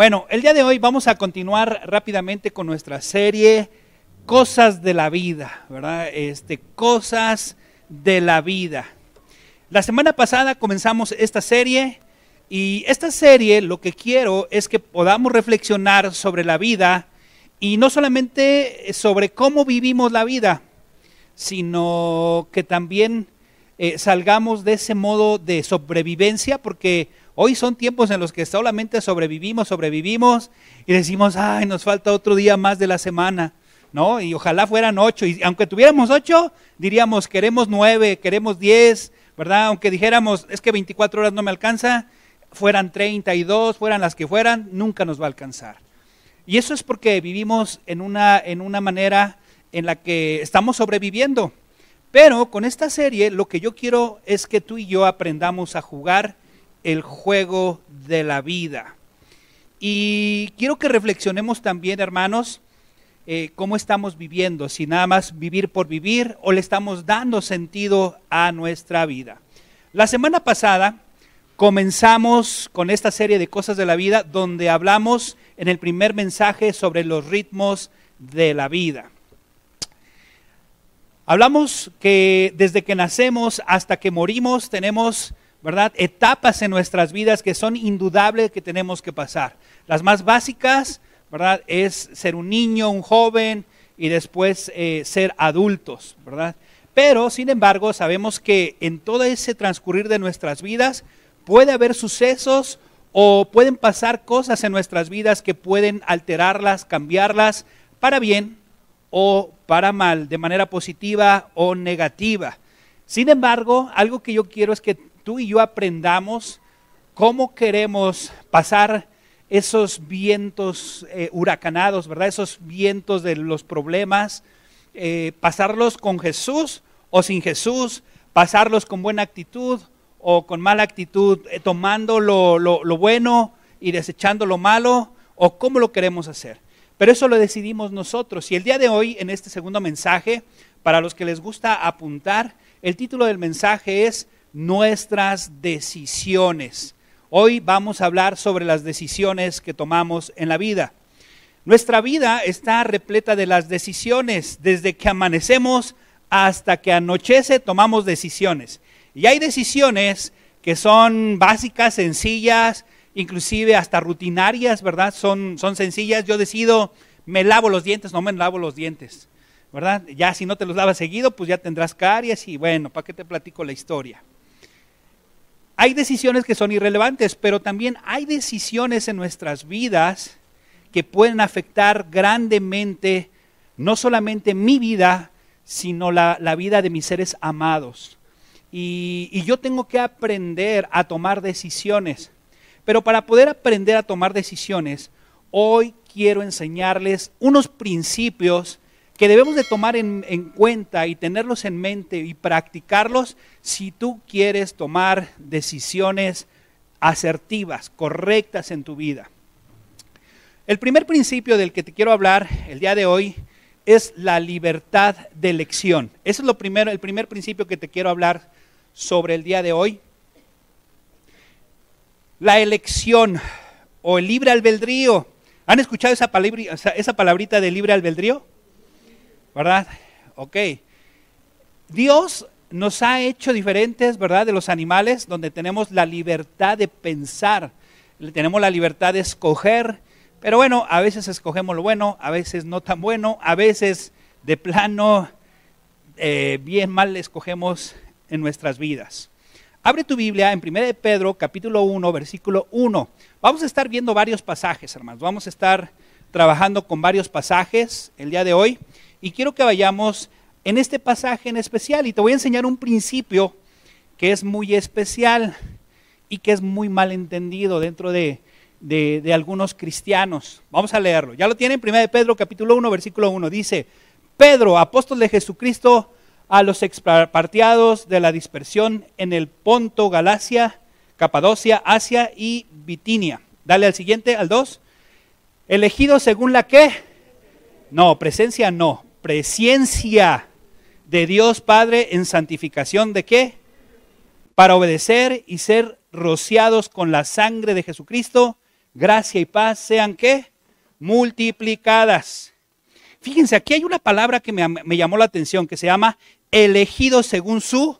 Bueno, el día de hoy vamos a continuar rápidamente con nuestra serie Cosas de la vida, ¿verdad? Este, cosas de la vida. La semana pasada comenzamos esta serie y esta serie lo que quiero es que podamos reflexionar sobre la vida y no solamente sobre cómo vivimos la vida, sino que también eh, salgamos de ese modo de sobrevivencia, porque Hoy son tiempos en los que solamente sobrevivimos, sobrevivimos y decimos, ay, nos falta otro día más de la semana, ¿no? Y ojalá fueran ocho. Y aunque tuviéramos ocho, diríamos, queremos nueve, queremos diez, ¿verdad? Aunque dijéramos, es que 24 horas no me alcanza, fueran 32, fueran las que fueran, nunca nos va a alcanzar. Y eso es porque vivimos en una, en una manera en la que estamos sobreviviendo. Pero con esta serie lo que yo quiero es que tú y yo aprendamos a jugar el juego de la vida. Y quiero que reflexionemos también, hermanos, eh, cómo estamos viviendo, si nada más vivir por vivir o le estamos dando sentido a nuestra vida. La semana pasada comenzamos con esta serie de cosas de la vida donde hablamos en el primer mensaje sobre los ritmos de la vida. Hablamos que desde que nacemos hasta que morimos tenemos ¿verdad? Etapas en nuestras vidas que son indudables que tenemos que pasar. Las más básicas, ¿verdad? Es ser un niño, un joven y después eh, ser adultos, ¿verdad? Pero, sin embargo, sabemos que en todo ese transcurrir de nuestras vidas puede haber sucesos o pueden pasar cosas en nuestras vidas que pueden alterarlas, cambiarlas para bien o para mal, de manera positiva o negativa. Sin embargo, algo que yo quiero es que tú y yo aprendamos cómo queremos pasar esos vientos eh, huracanados, ¿verdad? Esos vientos de los problemas, eh, pasarlos con Jesús o sin Jesús, pasarlos con buena actitud o con mala actitud, eh, tomando lo, lo bueno y desechando lo malo, o cómo lo queremos hacer. Pero eso lo decidimos nosotros. Y el día de hoy, en este segundo mensaje, para los que les gusta apuntar, el título del mensaje es nuestras decisiones. Hoy vamos a hablar sobre las decisiones que tomamos en la vida. Nuestra vida está repleta de las decisiones. Desde que amanecemos hasta que anochece tomamos decisiones. Y hay decisiones que son básicas, sencillas, inclusive hasta rutinarias, ¿verdad? Son, son sencillas. Yo decido, me lavo los dientes, no me lavo los dientes, ¿verdad? Ya si no te los lavas seguido, pues ya tendrás caries y bueno, ¿para qué te platico la historia? Hay decisiones que son irrelevantes, pero también hay decisiones en nuestras vidas que pueden afectar grandemente no solamente mi vida, sino la, vida de mis seres amados. Y, yo tengo que aprender a tomar decisiones. Pero para poder aprender a tomar decisiones, hoy quiero enseñarles unos principios que debemos de tomar en, cuenta y tenerlos en mente y practicarlos si tú quieres tomar decisiones asertivas, correctas en tu vida. El primer principio del que te quiero hablar el día de hoy es la libertad de elección. Ese es lo primero, el primer principio que te quiero hablar sobre el día de hoy. La elección o el libre albedrío. ¿Han escuchado esa, esa palabrita de libre albedrío? ¿Verdad? Ok. Dios nos ha hecho diferentes, ¿verdad? De los animales, donde tenemos la libertad de pensar, tenemos la libertad de escoger, pero bueno, a veces escogemos lo bueno, a veces no tan bueno, a veces de plano eh, bien mal escogemos en nuestras vidas. Abre tu Biblia en 1 de Pedro, capítulo 1, versículo 1. Vamos a estar viendo varios pasajes, hermanos. Vamos a estar trabajando con varios pasajes el día de hoy. Y quiero que vayamos en este pasaje en especial y te voy a enseñar un principio que es muy especial y que es muy mal entendido dentro de, algunos cristianos. Vamos a leerlo. Ya lo tienen, 1 de Pedro capítulo 1, versículo 1. Dice, Pedro, apóstol de Jesucristo, a los expartiados de la dispersión en el Ponto, Galacia, Capadocia, Asia y Bitinia. Dale al siguiente, al 2. Elegido según la que... No, presencia no presencia de Dios Padre en santificación de qué? Para obedecer y ser rociados con la sangre de Jesucristo, gracia y paz sean qué? Multiplicadas. Fíjense, aquí hay una palabra que me, llamó la atención, que se llama elegido según su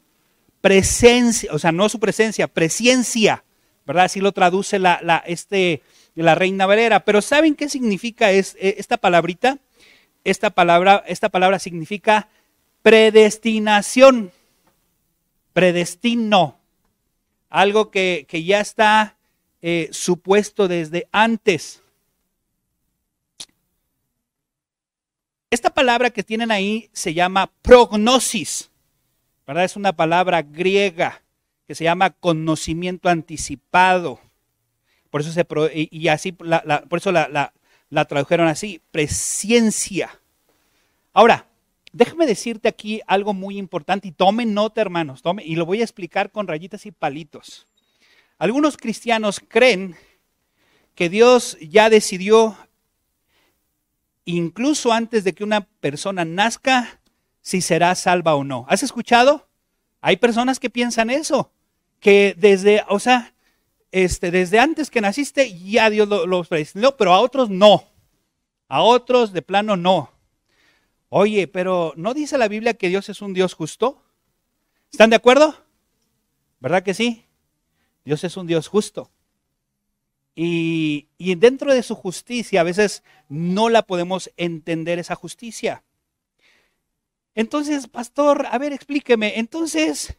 presencia, o sea, no su presencia, presencia, ¿verdad? Así lo traduce la, la, este, la Reina Valera. Pero ¿saben qué significa es, e, esta palabrita? Esta palabra, esta palabra significa predestinación, predestino, algo que, que ya está eh, supuesto desde antes. Esta palabra que tienen ahí se llama prognosis, ¿verdad? Es una palabra griega que se llama conocimiento anticipado. Por eso se, y, así, por eso la, la tradujeron así, presciencia. Ahora, déjame decirte aquí algo muy importante y tomen nota, hermanos, tome, y lo voy a explicar con rayitas y palitos. Algunos cristianos creen que Dios ya decidió, incluso antes de que una persona nazca, si será salva o no. ¿Has escuchado? Hay personas que piensan eso, que desde, o sea, este, desde antes que naciste ya Dios los lo predestinó, pero a otros no. A otros de plano no. Oye, pero ¿no dice la Biblia que Dios es un Dios justo? ¿Están de acuerdo? ¿Verdad que sí? Dios es un Dios justo. Y, y, dentro de su justicia a veces no la podemos entender esa justicia. Entonces, pastor, a ver, explíqueme. Entonces,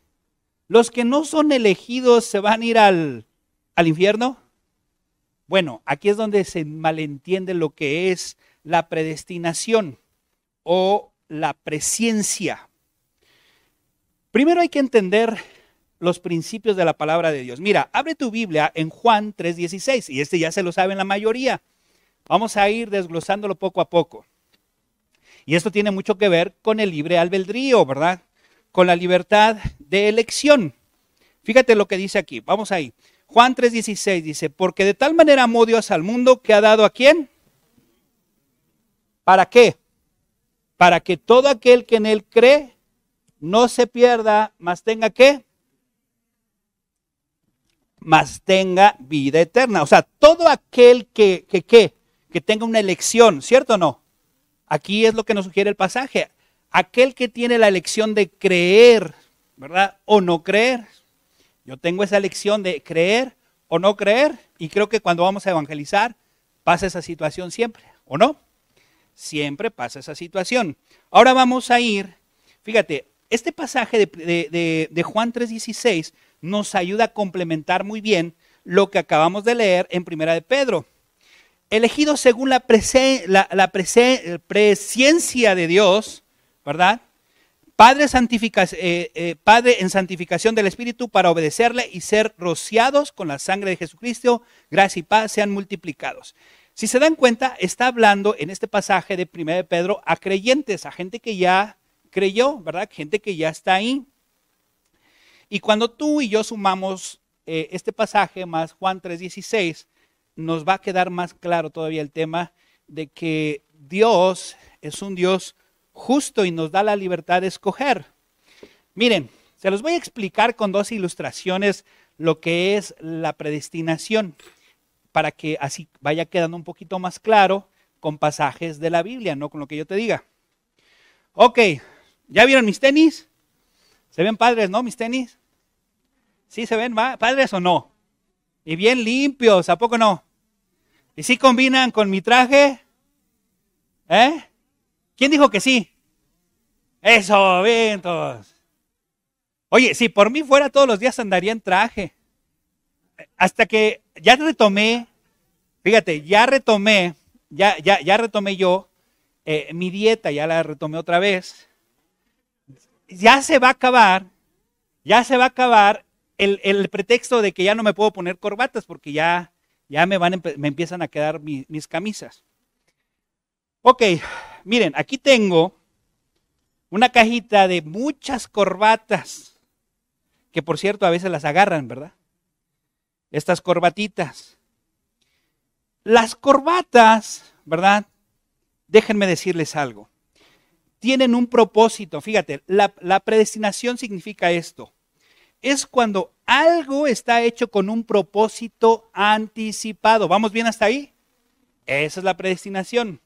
¿los que no son elegidos se van a ir al, al infierno? Bueno, aquí es donde se malentiende lo que es la predestinación o la presciencia. Primero hay que entender los principios de la palabra de Dios. Mira, abre tu Biblia en Juan 3:16 y este ya se lo saben la mayoría. Vamos a ir desglosándolo poco a poco. Y esto tiene mucho que ver con el libre albedrío, ¿verdad? Con la libertad de elección. Fíjate lo que dice aquí. Vamos ahí. Juan 3:16 dice, porque de tal manera amó Dios al mundo que ha dado a quién? ¿Para qué? Para que todo aquel que en él cree no se pierda, mas tenga qué? Mas tenga vida eterna. O sea, todo aquel que, que, que, que tenga una elección, ¿cierto o no? Aquí es lo que nos sugiere el pasaje. Aquel que tiene la elección de creer, ¿verdad? O no creer, yo tengo esa elección de creer o no creer y creo que cuando vamos a evangelizar pasa esa situación siempre, ¿o no? Siempre pasa esa situación. Ahora vamos a ir, fíjate, este pasaje de, Juan 3:16 nos ayuda a complementar muy bien lo que acabamos de leer en Primera de Pedro. Elegido según la, la presencia de Dios, ¿verdad? Padre, eh, eh, Padre en santificación del Espíritu para obedecerle y ser rociados con la sangre de Jesucristo, gracia y paz sean multiplicados. Si se dan cuenta, está hablando en este pasaje de 1 de Pedro a creyentes, a gente que ya creyó, ¿verdad? Gente que ya está ahí. Y cuando tú y yo sumamos eh, este pasaje más Juan 3:16, nos va a quedar más claro todavía el tema de que Dios es un Dios justo y nos da la libertad de escoger. Miren, se los voy a explicar con dos ilustraciones lo que es la predestinación, para que así vaya quedando un poquito más claro con pasajes de la Biblia, no con lo que yo te diga. Ok, ¿ya vieron mis tenis? ¿Se ven padres, no, mis tenis? ¿Sí se ven padres o no? Y bien limpios, ¿a poco no? ¿Y si combinan con mi traje? ¿Eh? ¿Quién dijo que sí? Eso, vientos. Oye, si por mí fuera todos los días andaría en traje. Hasta que ya retomé, fíjate, ya retomé, ya, ya, ya retomé yo eh, mi dieta, ya la retomé otra vez. Ya se va a acabar, ya se va a acabar el, pretexto de que ya no me puedo poner corbatas porque ya, ya me, van, me empiezan a quedar mis camisas. Ok, miren, aquí tengo una cajita de muchas corbatas, que por cierto a veces las agarran, ¿verdad? Estas corbatitas. Las corbatas, ¿verdad? Déjenme decirles algo. Tienen un propósito. Fíjate, la, la predestinación significa esto. es cuando algo está hecho con un propósito anticipado. ¿Vamos bien hasta ahí? Esa es la predestinación.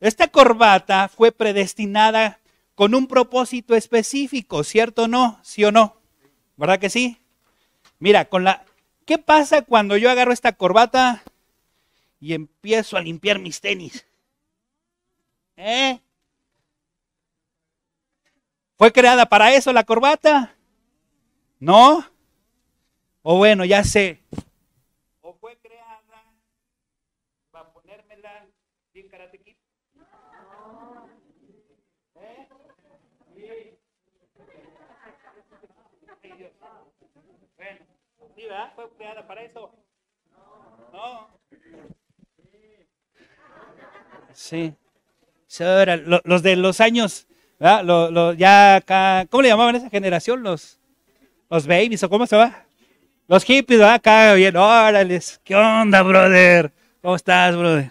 Esta corbata fue predestinada con un propósito específico, ¿cierto o no? ¿Sí o no? ¿Verdad que sí? Mira, con la ¿Qué pasa cuando yo agarro esta corbata y empiezo a limpiar mis tenis? ¿Eh? ¿Fue creada para eso la corbata? ¿No? O bueno, ya sé. ¿O fue creada para ponérmela bien karate Bueno, ¿sí, verdad? ¿Fue creada para eso? No. Sí. Los de los años, ¿verdad? ya acá, ¿cómo le llamaban esa generación? Los, los babies, ¿o cómo se va? Los hippies, ¿verdad? Acá bien, órale, ¿qué onda, brother? ¿Cómo estás, brother?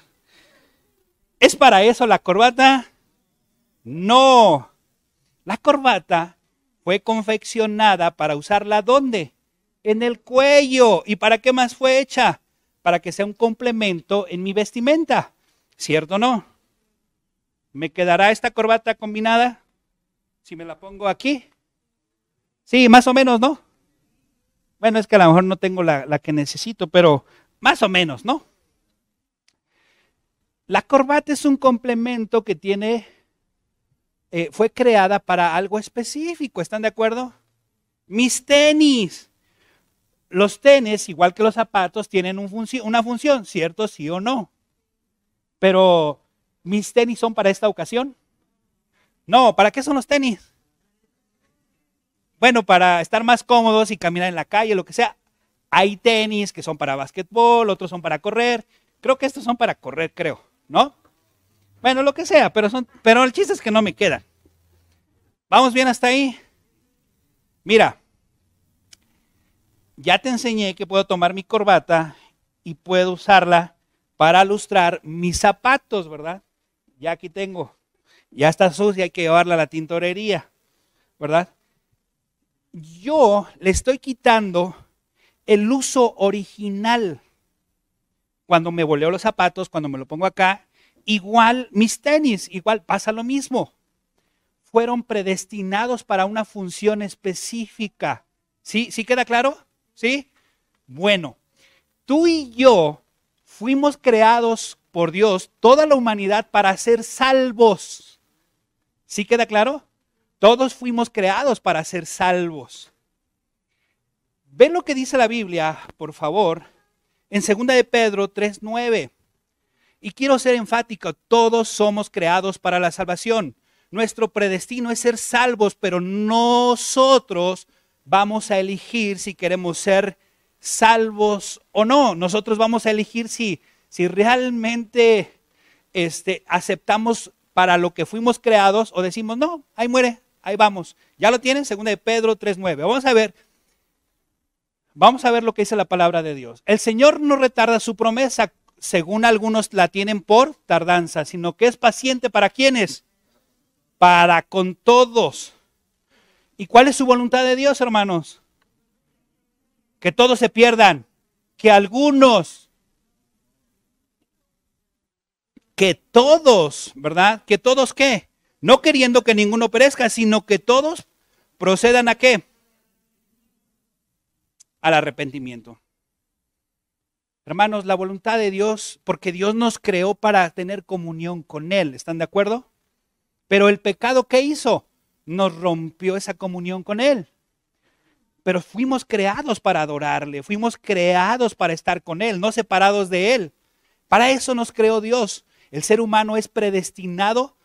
¿Es para eso la corbata? No. La corbata fue confeccionada para usarla ¿dónde? En el cuello. ¿Y para qué más fue hecha? Para que sea un complemento en mi vestimenta. ¿Cierto o no? ¿Me quedará esta corbata combinada? Si me la pongo aquí. Sí, más o menos, ¿no? Bueno, es que a lo mejor no tengo la, que necesito, pero más o menos, ¿no? La corbata es un complemento que tiene, eh, fue creada para algo específico, ¿están de acuerdo? Mis tenis. Los tenis, igual que los zapatos, tienen una función, ¿cierto? Sí o no. Pero ¿mis tenis son para esta ocasión? No, ¿para qué son los tenis? Bueno, para estar más cómodos y caminar en la calle, lo que sea. Hay tenis que son para básquetbol, otros son para correr. Creo que estos son para correr, creo, ¿no? Bueno, lo que sea, pero, son, pero el chiste es que no me quedan. ¿Vamos bien hasta ahí? Mira, ya te enseñé que puedo tomar mi corbata y puedo usarla para lustrar mis zapatos, ¿verdad? ya aquí tengo, ya está sucia, hay que llevarla a la tintorería, ¿verdad? Yo le estoy quitando el uso original. Cuando me voleo los zapatos, cuando me lo pongo acá, igual mis tenis, igual pasa lo mismo. Fueron predestinados para una función específica. ¿Sí? ¿Sí queda claro? ¿Sí? Bueno, tú y yo fuimos creados por Dios toda la humanidad para ser salvos. ¿Sí queda claro? Todos fuimos creados para ser salvos. Ven lo que dice la Biblia, por favor, en 2 de Pedro 3:9. Y quiero ser enfático, todos somos creados para la salvación. Nuestro predestino es ser salvos, pero nosotros vamos a elegir si queremos ser salvos o no. Nosotros vamos a elegir si si realmente este, aceptamos para lo que fuimos creados o decimos, no, ahí muere, ahí vamos. Ya lo tienen, segunda de Pedro 3.9. Vamos a ver, vamos a ver lo que dice la palabra de Dios. El Señor no retarda su promesa, según algunos la tienen por tardanza, sino que es paciente para quienes, para con todos. ¿Y cuál es su voluntad de Dios, hermanos? Que todos se pierdan, que algunos que todos, ¿verdad? Que todos qué? No queriendo que ninguno perezca, sino que todos procedan a qué? Al arrepentimiento. Hermanos, la voluntad de Dios, porque Dios nos creó para tener comunión con Él, ¿están de acuerdo? Pero el pecado que hizo nos rompió esa comunión con Él. Pero fuimos creados para adorarle, fuimos creados para estar con Él, no separados de Él. Para eso nos creó Dios. El ser humano es predestinado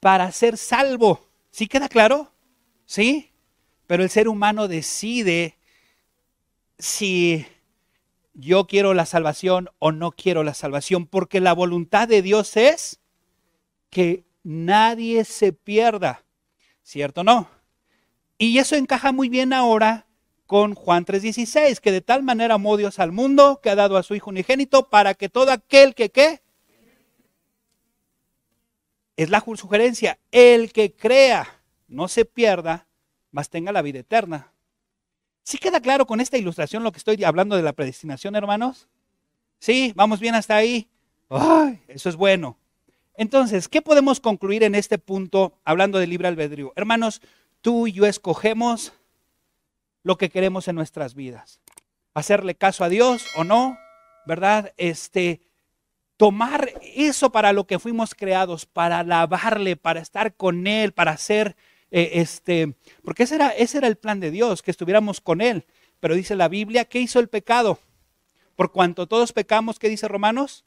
para ser salvo. ¿Sí queda claro? ¿Sí? Pero el ser humano decide si yo quiero la salvación o no quiero la salvación, porque la voluntad de Dios es que nadie se pierda. ¿Cierto o no? Y eso encaja muy bien ahora con Juan 3:16, que de tal manera amó Dios al mundo que ha dado a su Hijo unigénito para que todo aquel que ¿qué? es la sugerencia, el que crea no se pierda, mas tenga la vida eterna. ¿Sí queda claro con esta ilustración lo que estoy hablando de la predestinación, hermanos? Sí, vamos bien hasta ahí. Ay, eso es bueno. Entonces, ¿qué podemos concluir en este punto hablando de libre albedrío? Hermanos, tú y yo escogemos lo que queremos en nuestras vidas. Hacerle caso a Dios o no, ¿verdad? Este, tomar eso para lo que fuimos creados, para alabarle, para estar con Él, para hacer, eh, este, porque ese era, ese era el plan de Dios, que estuviéramos con Él. Pero dice la Biblia, ¿qué hizo el pecado? Por cuanto todos pecamos, ¿qué dice Romanos?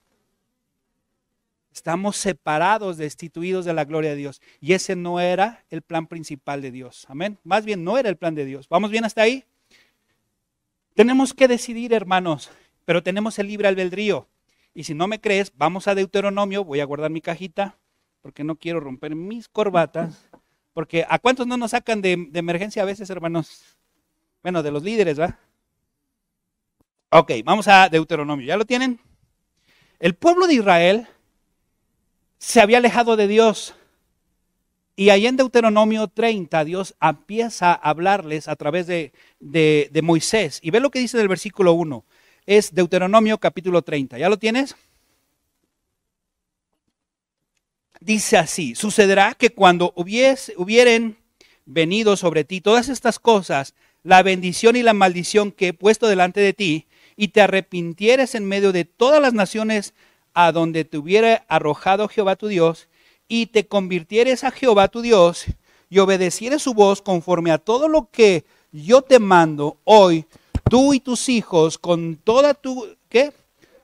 Estamos separados, destituidos de la gloria de Dios. Y ese no era el plan principal de Dios. Amén. Más bien no era el plan de Dios. ¿Vamos bien hasta ahí? Tenemos que decidir, hermanos, pero tenemos el libre albedrío. Y si no me crees, vamos a Deuteronomio. Voy a guardar mi cajita porque no quiero romper mis corbatas. Porque ¿a cuántos no nos sacan de, emergencia a veces, hermanos? Bueno, de los líderes, ¿va? Ok, vamos a Deuteronomio. ¿Ya lo tienen? El pueblo de Israel se había alejado de Dios. Y ahí en Deuteronomio 30, Dios empieza a hablarles a través de, de, Moisés. Y ve lo que dice del versículo 1. Es Deuteronomio capítulo 30. ¿Ya lo tienes? Dice así, sucederá que cuando hubiese, hubieren venido sobre ti todas estas cosas, la bendición y la maldición que he puesto delante de ti, y te arrepintieres en medio de todas las naciones a donde te hubiera arrojado Jehová tu Dios, y te convirtieres a Jehová tu Dios, y obedecieres su voz conforme a todo lo que yo te mando hoy, tú y tus hijos, con toda tu, ¿qué?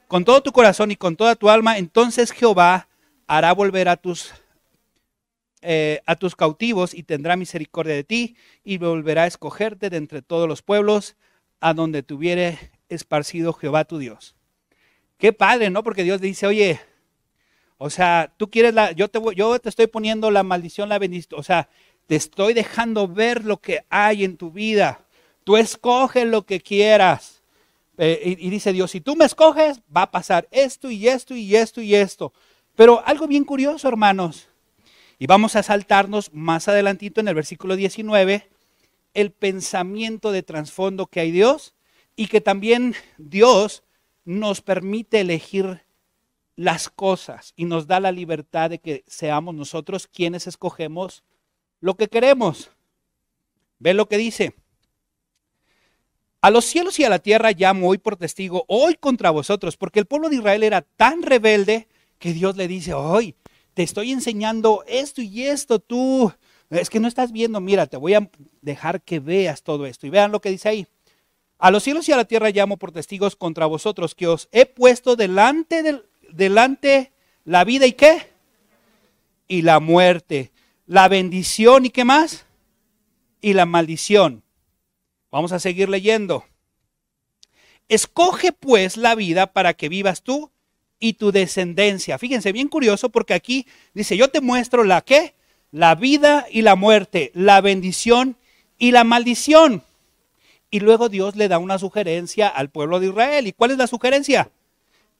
Con todo tu corazón y con toda tu alma, entonces Jehová hará volver a tus eh, a tus cautivos y tendrá misericordia de ti y volverá a escogerte de entre todos los pueblos a donde te hubiere esparcido Jehová tu Dios. Qué padre, ¿no? Porque Dios dice, oye, o sea, tú quieres la, yo te, yo te estoy poniendo la maldición, la bendición, o sea, te estoy dejando ver lo que hay en tu vida. Tú escoges lo que quieras. Eh, y, y dice Dios, si tú me escoges, va a pasar esto y esto y esto y esto. Pero algo bien curioso, hermanos, y vamos a saltarnos más adelantito en el versículo 19, el pensamiento de trasfondo que hay Dios y que también Dios nos permite elegir las cosas y nos da la libertad de que seamos nosotros quienes escogemos lo que queremos. Ve lo que dice. A los cielos y a la tierra llamo hoy por testigo, hoy contra vosotros, porque el pueblo de Israel era tan rebelde que Dios le dice, hoy te estoy enseñando esto y esto, tú, es que no estás viendo, mira, te voy a dejar que veas todo esto. Y vean lo que dice ahí. A los cielos y a la tierra llamo por testigos contra vosotros, que os he puesto delante, del, delante la vida y qué? Y la muerte, la bendición y qué más? Y la maldición. Vamos a seguir leyendo. Escoge pues la vida para que vivas tú y tu descendencia. Fíjense, bien curioso porque aquí dice, yo te muestro la qué? La vida y la muerte, la bendición y la maldición. Y luego Dios le da una sugerencia al pueblo de Israel. ¿Y cuál es la sugerencia?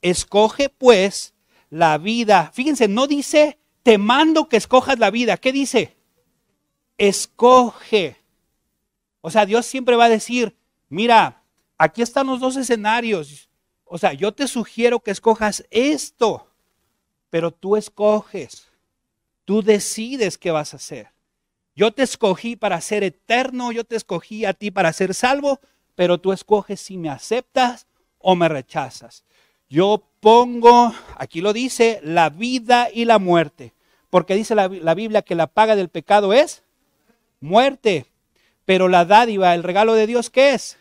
Escoge pues la vida. Fíjense, no dice, te mando que escojas la vida. ¿Qué dice? Escoge. O sea, Dios siempre va a decir, mira, aquí están los dos escenarios. O sea, yo te sugiero que escojas esto, pero tú escoges. Tú decides qué vas a hacer. Yo te escogí para ser eterno, yo te escogí a ti para ser salvo, pero tú escoges si me aceptas o me rechazas. Yo pongo, aquí lo dice, la vida y la muerte, porque dice la, Biblia que la paga del pecado es muerte, pero la dádiva, el regalo de Dios, ¿qué es?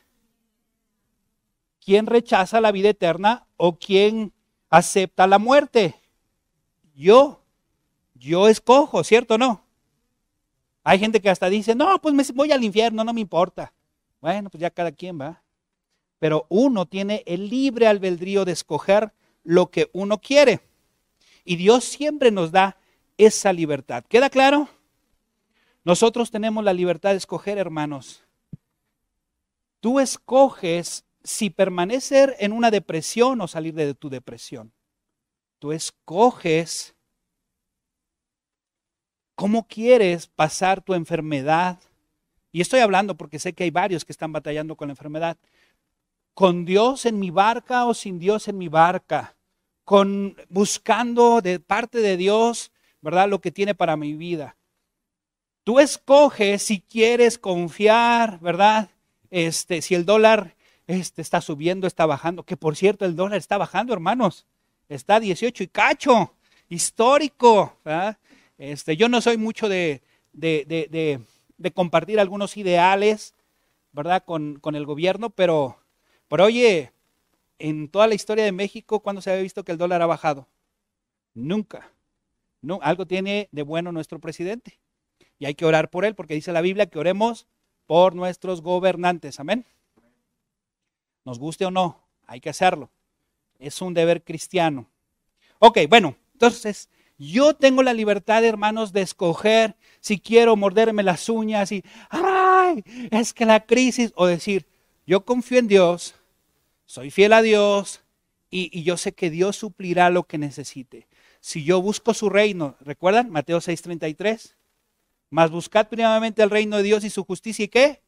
¿Quién rechaza la vida eterna o quién acepta la muerte? Yo, yo escojo, ¿cierto o no? Hay gente que hasta dice, no, pues me voy al infierno, no me importa. Bueno, pues ya cada quien va. Pero uno tiene el libre albedrío de escoger lo que uno quiere. Y Dios siempre nos da esa libertad. ¿Queda claro? Nosotros tenemos la libertad de escoger, hermanos. Tú escoges si permanecer en una depresión o salir de tu depresión. Tú escoges ¿Cómo quieres pasar tu enfermedad y estoy hablando porque sé que hay varios que están batallando con la enfermedad, con Dios en mi barca o sin Dios en mi barca, con buscando de parte de Dios, ¿verdad? Lo que tiene para mi vida. Tú escoges si quieres confiar, ¿verdad? Este, si el dólar este, está subiendo, está bajando, que por cierto el dólar está bajando, hermanos, está a 18 y cacho, histórico. Este, yo no soy mucho de, de, compartir algunos ideales, ¿verdad? Con, el gobierno, pero, pero oye, en toda la historia de México, ¿cuándo se había visto que el dólar ha bajado? Nunca. No, algo tiene de bueno nuestro presidente. Y hay que orar por él, porque dice la Biblia que oremos por nuestros gobernantes. Amén. Nos guste o no, hay que hacerlo. Es un deber cristiano. Ok, bueno, entonces yo tengo la libertad, hermanos, de escoger si quiero morderme las uñas y, ay, es que la crisis, o decir, yo confío en Dios, soy fiel a Dios y, y yo sé que Dios suplirá lo que necesite. Si yo busco su reino, ¿recuerdan? Mateo 6:33. Más buscad primeramente el reino de Dios y su justicia y qué?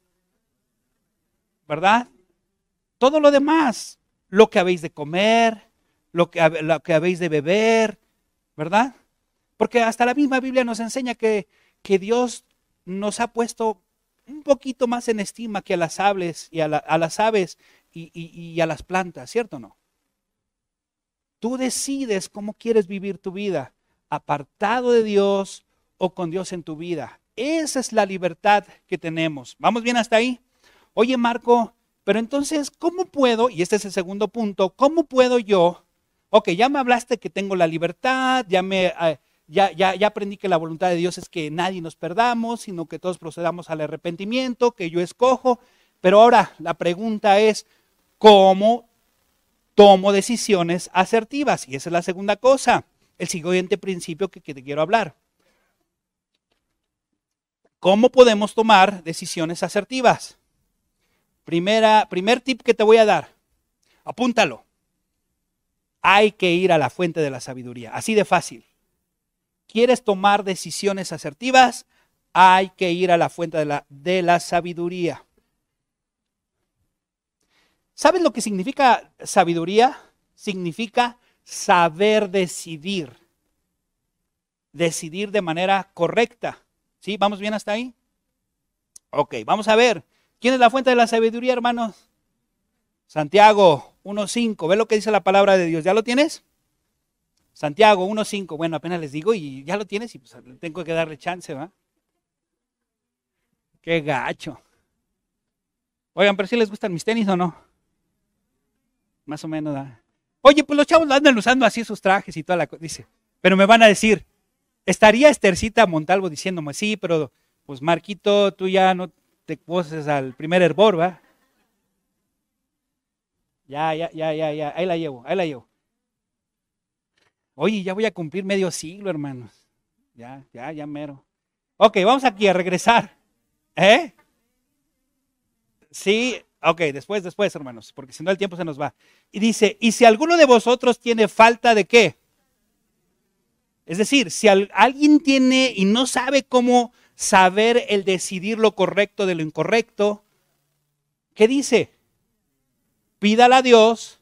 ¿Verdad? Todo lo demás, lo que habéis de comer, lo que, lo que habéis de beber, ¿verdad? Porque hasta la misma Biblia nos enseña que, que Dios nos ha puesto un poquito más en estima que a las aves y a, las aves y, y a las plantas, ¿cierto o no? Tú decides cómo quieres vivir tu vida, apartado de Dios o con Dios en tu vida. Esa es la libertad que tenemos. ¿Vamos bien hasta ahí? Oye, Marco, pero entonces, ¿cómo puedo? Y este es el segundo punto, ¿cómo puedo yo? Ok, ya me hablaste que tengo la libertad, ya me... Eh, ya, ya, aprendí que la voluntad de Dios es que nadie nos perdamos, sino que todos procedamos al arrepentimiento, que yo escojo. Pero ahora la pregunta es, ¿cómo tomo decisiones asertivas. Y esa es la segunda cosa, el siguiente principio que, te quiero hablar. ¿Cómo podemos tomar decisiones asertivas? Primera, primer tip que te voy a dar, apúntalo. Hay que ir a la fuente de la sabiduría, así de fácil. ¿Quieres tomar decisiones asertivas? Hay que ir a la fuente de la, sabiduría. ¿Sabes lo que significa sabiduría? Significa saber decidir. Decidir de manera correcta. ¿Sí? ¿Vamos bien hasta ahí? Ok, vamos a ver. ¿Quién es la fuente de la sabiduría, hermanos? Santiago 1.5. ¿Ve lo que dice la palabra de Dios? ¿Ya lo tienes? Santiago 1.5. Bueno, apenas les digo y ya lo tienes y pues tengo que darle chance, ¿va? Qué gacho. Oigan, pero si les gustan mis tenis o no? Más o menos. Oye, pues los chavos andan usando así sus trajes y toda la cosa. Dice, pero me van a decir, estaría Estercita Montalvo diciéndome, sí, pero pues Marquito, tú ya no te poses al primer hervor, ¿va? Ya, ya, ya, ya, ya, ahí la llevo, ahí la llevo. Oye, ya voy a cumplir medio siglo, hermanos. Ya, ya, ya mero. Ok, vamos aquí a regresar. ¿Eh? Sí, Ok, después, después, hermanos, porque si no el tiempo se nos va. Y dice, y si alguno de vosotros tiene falta de qué? Es decir, si alguien tiene y no sabe cómo saber el decidir lo correcto de lo incorrecto, ¿qué dice? Pídala a Dios,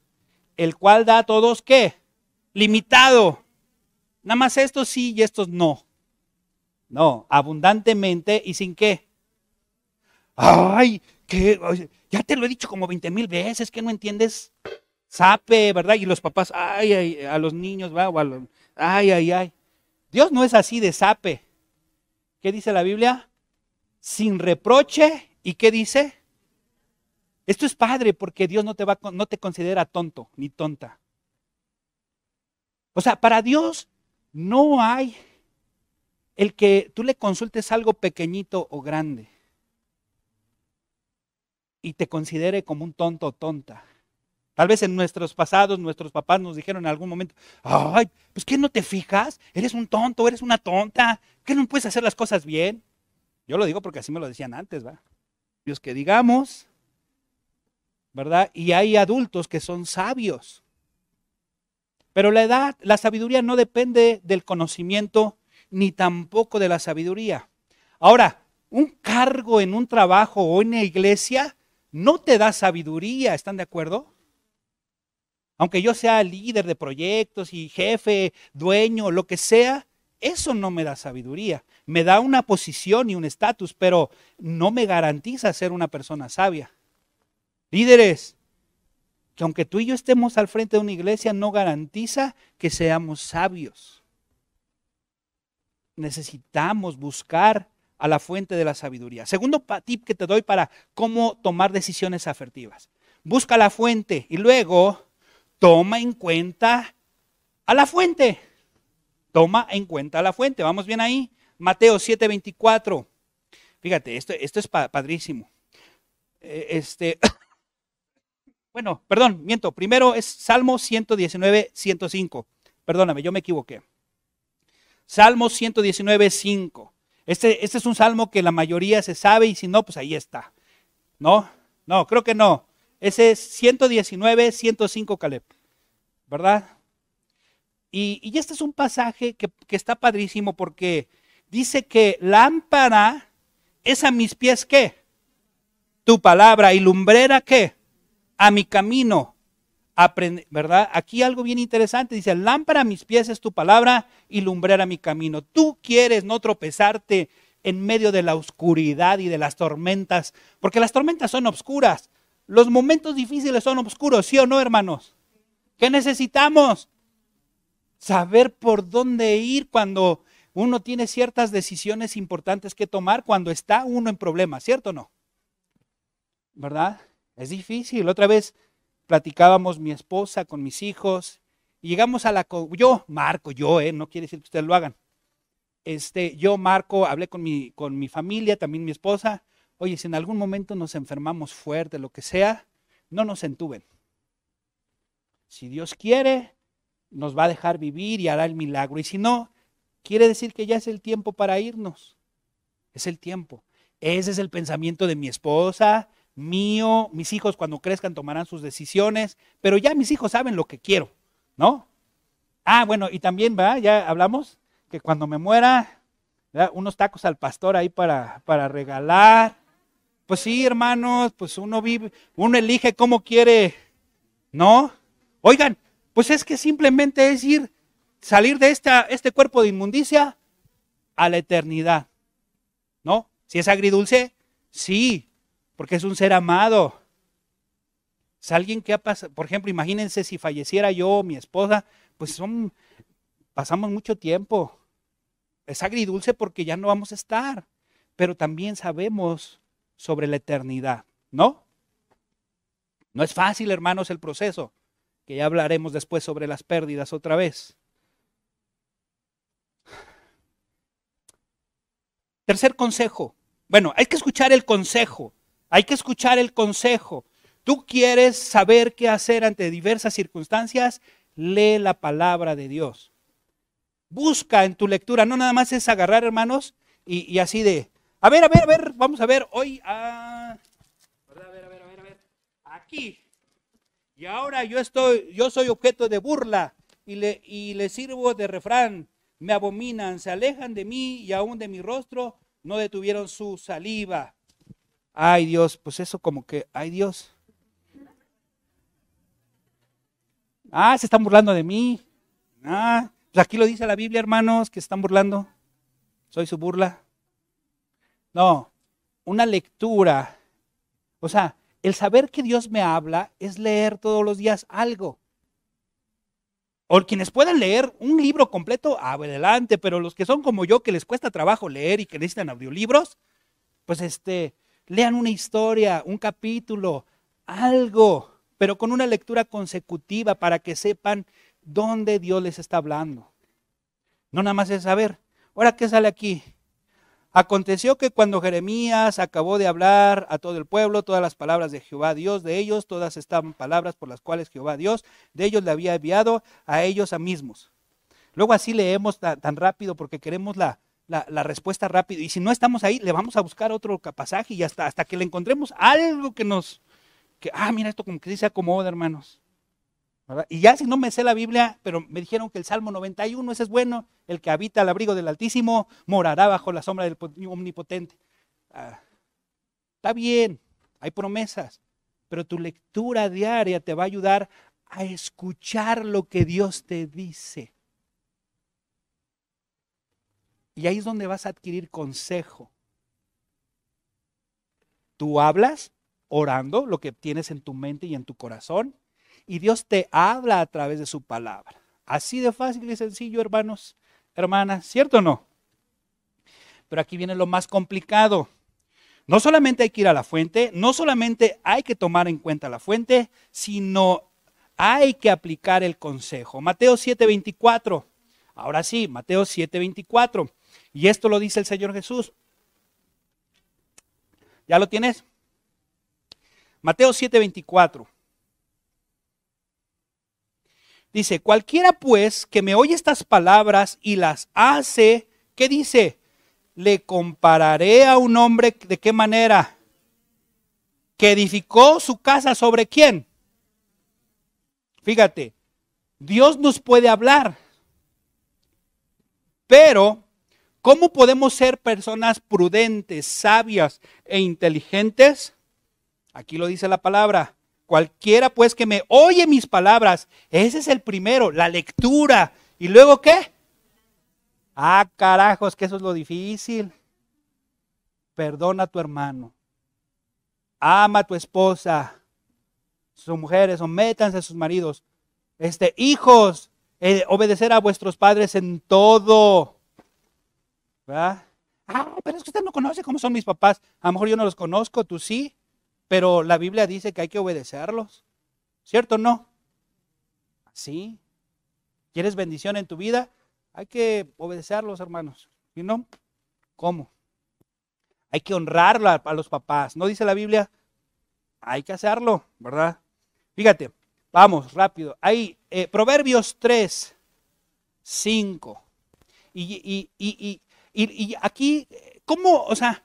el cual da a todos qué? Limitado. Nada más estos sí y estos no. No, abundantemente y sin qué. Ay, que ya te lo he dicho como 20 mil veces, que no entiendes. Sape, ¿verdad? Y los papás, ay, ay, a los niños, los, ay, ay, ay. Dios no es así de sape. ¿Qué dice la Biblia? Sin reproche. ¿Y qué dice? Esto es padre porque Dios no te, va, no te considera tonto ni tonta. O sea, para Dios no hay el que tú le consultes algo pequeñito o grande y te considere como un tonto o tonta. Tal vez en nuestros pasados, nuestros papás nos dijeron en algún momento, ay, pues ¿qué no te fijas? Eres un tonto, eres una tonta, ¿qué no puedes hacer las cosas bien? Yo lo digo porque así me lo decían antes, ¿va? Dios que digamos, ¿verdad? Y hay adultos que son sabios. Pero la edad, la sabiduría no depende del conocimiento ni tampoco de la sabiduría. Ahora, un cargo en un trabajo o en la iglesia no te da sabiduría, ¿están de acuerdo? Aunque yo sea líder de proyectos y jefe, dueño, lo que sea, eso no me da sabiduría. Me da una posición y un estatus, pero no me garantiza ser una persona sabia. Líderes, que aunque tú y yo estemos al frente de una iglesia, no garantiza que seamos sabios. Necesitamos buscar a la fuente de la sabiduría. Segundo tip que te doy para cómo tomar decisiones asertivas. Busca la fuente y luego toma en cuenta a la fuente. Toma en cuenta a la fuente. Vamos bien ahí. Mateo 7:24. Fíjate, esto, esto es padrísimo. Eh, este, bueno, perdón, miento. Primero es Salmo 119, 105. Perdóname, yo me equivoqué. Salmo 119, 5. Este, este es un salmo que la mayoría se sabe y si no, pues ahí está. ¿No? No, creo que no. Ese es 119, 105 Caleb. ¿Verdad? Y, este es un pasaje que, que, está padrísimo porque dice que lámpara es a mis pies qué? Tu palabra y lumbrera qué? A mi camino. ¿Verdad? Aquí algo bien interesante. Dice, lámpara a mis pies es tu palabra y lumbrera mi camino. Tú quieres no tropezarte en medio de la oscuridad y de las tormentas, porque las tormentas son oscuras. Los momentos difíciles son oscuros, ¿sí o no, hermanos? ¿Qué necesitamos? Saber por dónde ir cuando uno tiene ciertas decisiones importantes que tomar, cuando está uno en problemas, ¿cierto o no? ¿Verdad? Es difícil. Otra vez platicábamos mi esposa con mis hijos y llegamos a la... Yo, Marco, yo, eh, no quiere decir que ustedes lo hagan. Este, yo, Marco, hablé con mi, con mi familia, también mi esposa. Oye, si en algún momento nos enfermamos fuerte, lo que sea, no nos entuben. Si Dios quiere, nos va a dejar vivir y hará el milagro. Y si no, quiere decir que ya es el tiempo para irnos. Es el tiempo. Ese es el pensamiento de mi esposa, mío. Mis hijos cuando crezcan tomarán sus decisiones, pero ya mis hijos saben lo que quiero, ¿no? Ah, bueno, y también, ¿verdad? Ya hablamos que cuando me muera, unos tacos al pastor ahí para, para regalar. Pues sí, hermanos, pues uno vive, uno elige cómo quiere, ¿no? Oigan, pues es que simplemente es ir, salir de esta, este cuerpo de inmundicia a la eternidad. ¿No? Si es agridulce, sí, porque es un ser amado. Es alguien que ha pasado, por ejemplo, imagínense si falleciera yo mi esposa, pues son, pasamos mucho tiempo. Es agridulce porque ya no vamos a estar, pero también sabemos sobre la eternidad, ¿no? No es fácil, hermanos, el proceso que ya hablaremos después sobre las pérdidas otra vez. Tercer consejo. Bueno, hay que escuchar el consejo. Hay que escuchar el consejo. Tú quieres saber qué hacer ante diversas circunstancias, lee la palabra de Dios. Busca en tu lectura, no nada más es agarrar, hermanos, y, así de, a ver, a ver, a ver, vamos a ver hoy, a, ver, a ver, a ver, a ver, aquí, y ahora yo estoy, yo soy objeto de burla y le, y le sirvo de refrán. Me abominan, se alejan de mí y aún de mi rostro no detuvieron su saliva. Ay Dios, pues eso como que, ay Dios. Ah, se están burlando de mí. Ah, pues aquí lo dice la Biblia, hermanos, que se están burlando. Soy su burla. No, una lectura. O sea, el saber que Dios me habla es leer todos los días algo. O quienes puedan leer un libro completo, adelante, pero los que son como yo, que les cuesta trabajo leer y que necesitan audiolibros, pues este, lean una historia, un capítulo, algo, pero con una lectura consecutiva para que sepan dónde Dios les está hablando. No nada más es saber, ahora qué sale aquí, Aconteció que cuando Jeremías acabó de hablar a todo el pueblo, todas las palabras de Jehová Dios de ellos, todas estaban palabras por las cuales Jehová Dios de ellos le había enviado a ellos a mismos. Luego así leemos tan, rápido porque queremos la, la, respuesta rápido. Y si no estamos ahí, le vamos a buscar otro pasaje y hasta, hasta que le encontremos algo que nos... Que, ah, mira, esto como que dice acomoda, hermanos. Y ya si no me sé la Biblia, pero me dijeron que el Salmo 91, ese es bueno, el que habita al abrigo del Altísimo morará bajo la sombra del Omnipotente. ah, está bien, hay promesas, pero tu lectura diaria te va a ayudar a escuchar lo que Dios te dice. Y ahí es donde vas a adquirir consejo. Tú hablas orando lo que tienes en tu mente y en tu corazón, y Dios te habla a través de su palabra. Así de fácil y sencillo, hermanos, hermanas, ¿cierto o no? Pero aquí viene lo más complicado. No solamente hay que ir a la fuente, no solamente hay que tomar en cuenta la fuente, sino hay que aplicar el consejo. Mateo 7:24. Ahora sí, Mateo 7:24. Y esto lo dice el Señor Jesús. ¿Ya lo tienes? Mateo 7:24. Dice, cualquiera pues que me oye estas palabras y las hace, ¿qué dice? Le compararé a un hombre de qué manera? Que edificó su casa sobre quién? Fíjate, Dios nos puede hablar, pero ¿cómo podemos ser personas prudentes, sabias e inteligentes? Aquí lo dice la palabra. Cualquiera pues que me oye mis palabras, ese es el primero, la lectura. ¿Y luego qué? Ah, carajos, que eso es lo difícil. Perdona a tu hermano. Ama a tu esposa sus mujeres, sométanse a sus maridos. Este, hijos, eh, obedecer a vuestros padres en todo. ¿Verdad? Ah, pero es que usted no conoce cómo son mis papás. A lo mejor yo no los conozco, tú sí, pero la Biblia dice que hay que obedecerlos. ¿Cierto o no? Sí. ¿Quieres bendición en tu vida? Hay que obedecerlos, hermanos. ¿Y no? ¿Cómo? Hay que honrar a los papás. ¿No dice la Biblia? Hay que hacerlo, ¿verdad? Fíjate, vamos rápido. Hay eh, Proverbios 3, 5. Y, y, aquí, ¿cómo? O sea,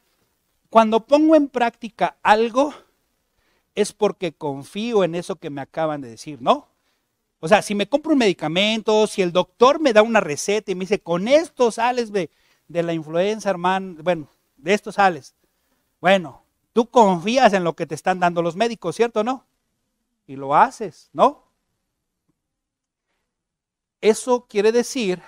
cuando pongo en práctica algo, es porque confío en eso que me acaban de decir, ¿no? O sea, si me compro un medicamento, si el doctor me da una receta y me dice, con esto sales de, de la influenza, hermano, bueno, de esto sales. Bueno, tú confías en lo que te están dando los médicos, ¿cierto o no? y lo haces, ¿no? Eso quiere decir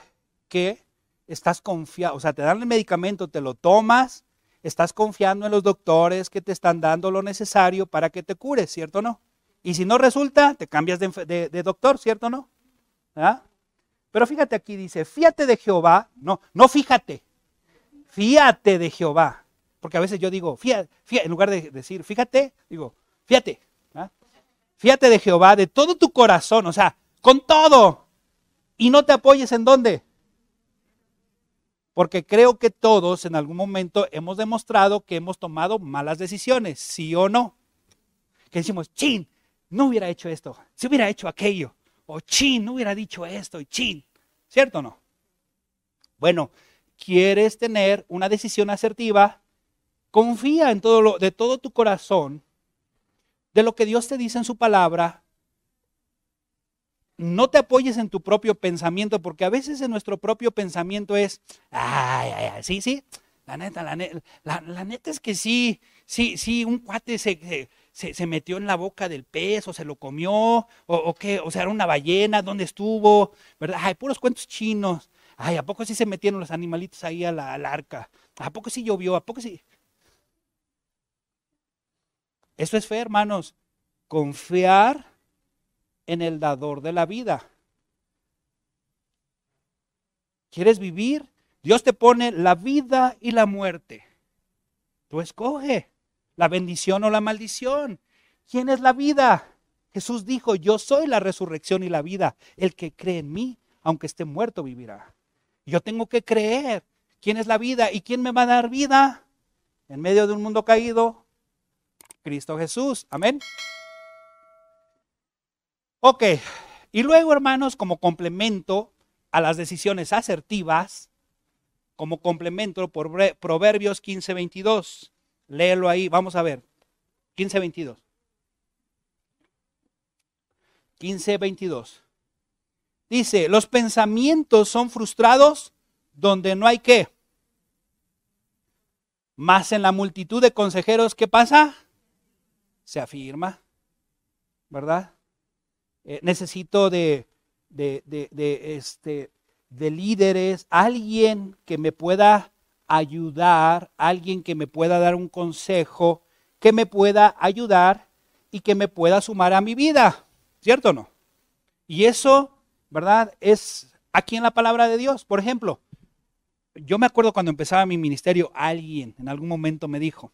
que estás confiado, o sea, te dan el medicamento, te lo tomas, estás confiando en los doctores que te están dando lo necesario para que te cures, ¿cierto o no? Y si no resulta, te cambias de, doctor, ¿cierto o no? ¿Ah? Pero fíjate aquí, dice, fíjate de Jehová, no, no fíjate, fíjate de Jehová. Porque a veces yo digo, fíjate, fíjate en lugar de decir, fíjate, digo, fíjate. Fíjate de Jehová de todo tu corazón, o sea, con todo. Y no te apoyes en dónde. Porque creo que todos en algún momento hemos demostrado que hemos tomado malas decisiones, sí o no. Que decimos, chin, no hubiera hecho esto, si hubiera hecho aquello. O chin, no hubiera dicho esto, y chin. ¿Cierto o no? Bueno, quieres tener una decisión asertiva, confía en todo lo, de todo tu corazón de lo que Dios te dice en su palabra. No te apoyes en tu propio pensamiento, porque a veces en nuestro propio pensamiento es, ay, ay, ay, sí, sí, la neta, la neta, la, neta es que sí, sí, sí, un cuate se, se, metió en la boca del pez o se lo comió, o, qué, o sea, era una ballena, ¿dónde estuvo? ¿Verdad? Ay, puros cuentos chinos. Ay, ¿a poco sí se metieron los animalitos ahí al arca? ¿A poco sí llovió? ¿A poco sí? Eso es fe, hermanos. Confiar en el dador de la vida. ¿Quieres vivir? Dios te pone la vida y la muerte. Tú escoge la bendición o la maldición. ¿Quién es la vida? Jesús dijo, yo soy la resurrección y la vida. El que cree en mí, aunque esté muerto, vivirá. Yo tengo que creer. ¿Quién es la vida? ¿Y quién me va a dar vida? En medio de un mundo caído, Cristo Jesús. Amén. Ok, y luego hermanos, como complemento a las decisiones asertivas, como complemento por Proverbios 15:22. Léelo ahí, vamos a ver. 15:22. 15:22. Dice, los pensamientos son frustrados donde no hay qué. Más en la multitud de consejeros, ¿qué pasa? Se afirma, ¿verdad? Eh, necesito de, de, de, este, de líderes, alguien que me pueda ayudar, alguien que me pueda dar un consejo, que me pueda ayudar y que me pueda sumar a mi vida, ¿cierto o no? Y eso, ¿verdad? Es aquí en la palabra de Dios. Por ejemplo, yo me acuerdo cuando empezaba mi ministerio, alguien en algún momento me dijo,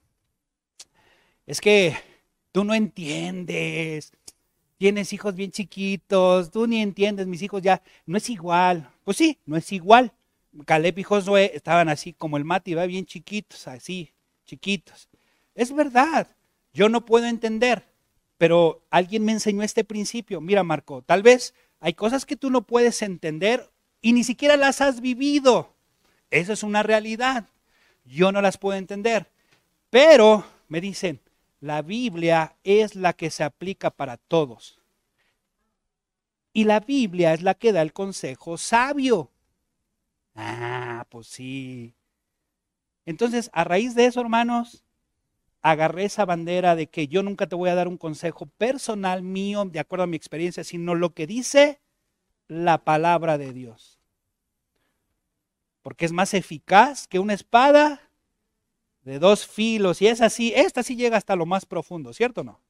es que tú no entiendes, tienes hijos bien chiquitos, tú ni entiendes, mis hijos ya, no es igual. Pues sí, no es igual. Caleb y Josué estaban así como el Mati, va bien chiquitos, así, chiquitos. Es verdad, yo no puedo entender, pero alguien me enseñó este principio. Mira, Marco, tal vez hay cosas que tú no puedes entender y ni siquiera las has vivido. Eso es una realidad. Yo no las puedo entender. Pero, me dicen, la Biblia es la que se aplica para todos. Y la Biblia es la que da el consejo sabio. Ah, pues sí. Entonces, a raíz de eso, hermanos, agarré esa bandera de que yo nunca te voy a dar un consejo personal mío, de acuerdo a mi experiencia, sino lo que dice la palabra de Dios. Porque es más eficaz que una espada de dos filos. Y es así, esta sí llega hasta lo más profundo, ¿cierto o no?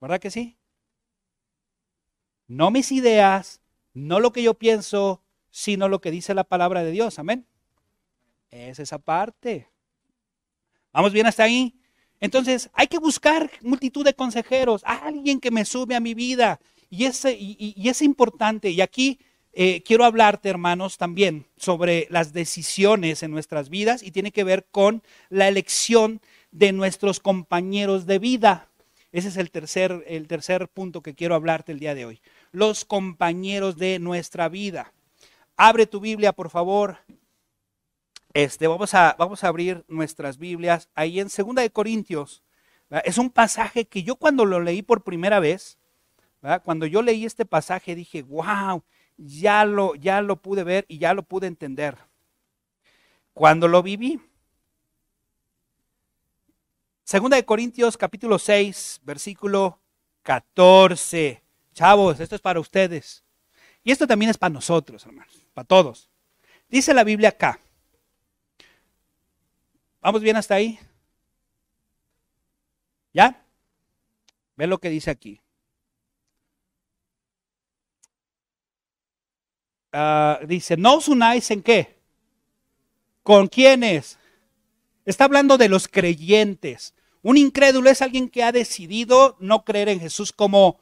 ¿Verdad que sí? No mis ideas, no lo que yo pienso, sino lo que dice la palabra de Dios. Amén. Es esa parte. ¿Vamos bien hasta ahí? Entonces, hay que buscar multitud de consejeros, alguien que me sube a mi vida. Y, ese, y, es importante. Y aquí eh, quiero hablarte, hermanos, también sobre las decisiones en nuestras vidas y tiene que ver con la elección de nuestros compañeros de vida. Ese es el tercer, el tercer punto que quiero hablarte el día de hoy. Los compañeros de nuestra vida. Abre tu Biblia, por favor. Este, vamos, a, vamos a abrir nuestras Biblias ahí en 2 de Corintios. Es un pasaje que yo cuando lo leí por primera vez, cuando yo leí este pasaje dije, wow, ya lo, ya lo pude ver y ya lo pude entender. Cuando lo viví. Segunda de Corintios capítulo 6, versículo 14. Chavos, esto es para ustedes. Y esto también es para nosotros, hermanos, para todos. Dice la Biblia acá. ¿Vamos bien hasta ahí? ¿Ya? Ve lo que dice aquí. Ah, dice, no os unáis en qué? ¿Con quiénes? Está hablando de los creyentes. Un incrédulo es alguien que ha decidido no creer en Jesús como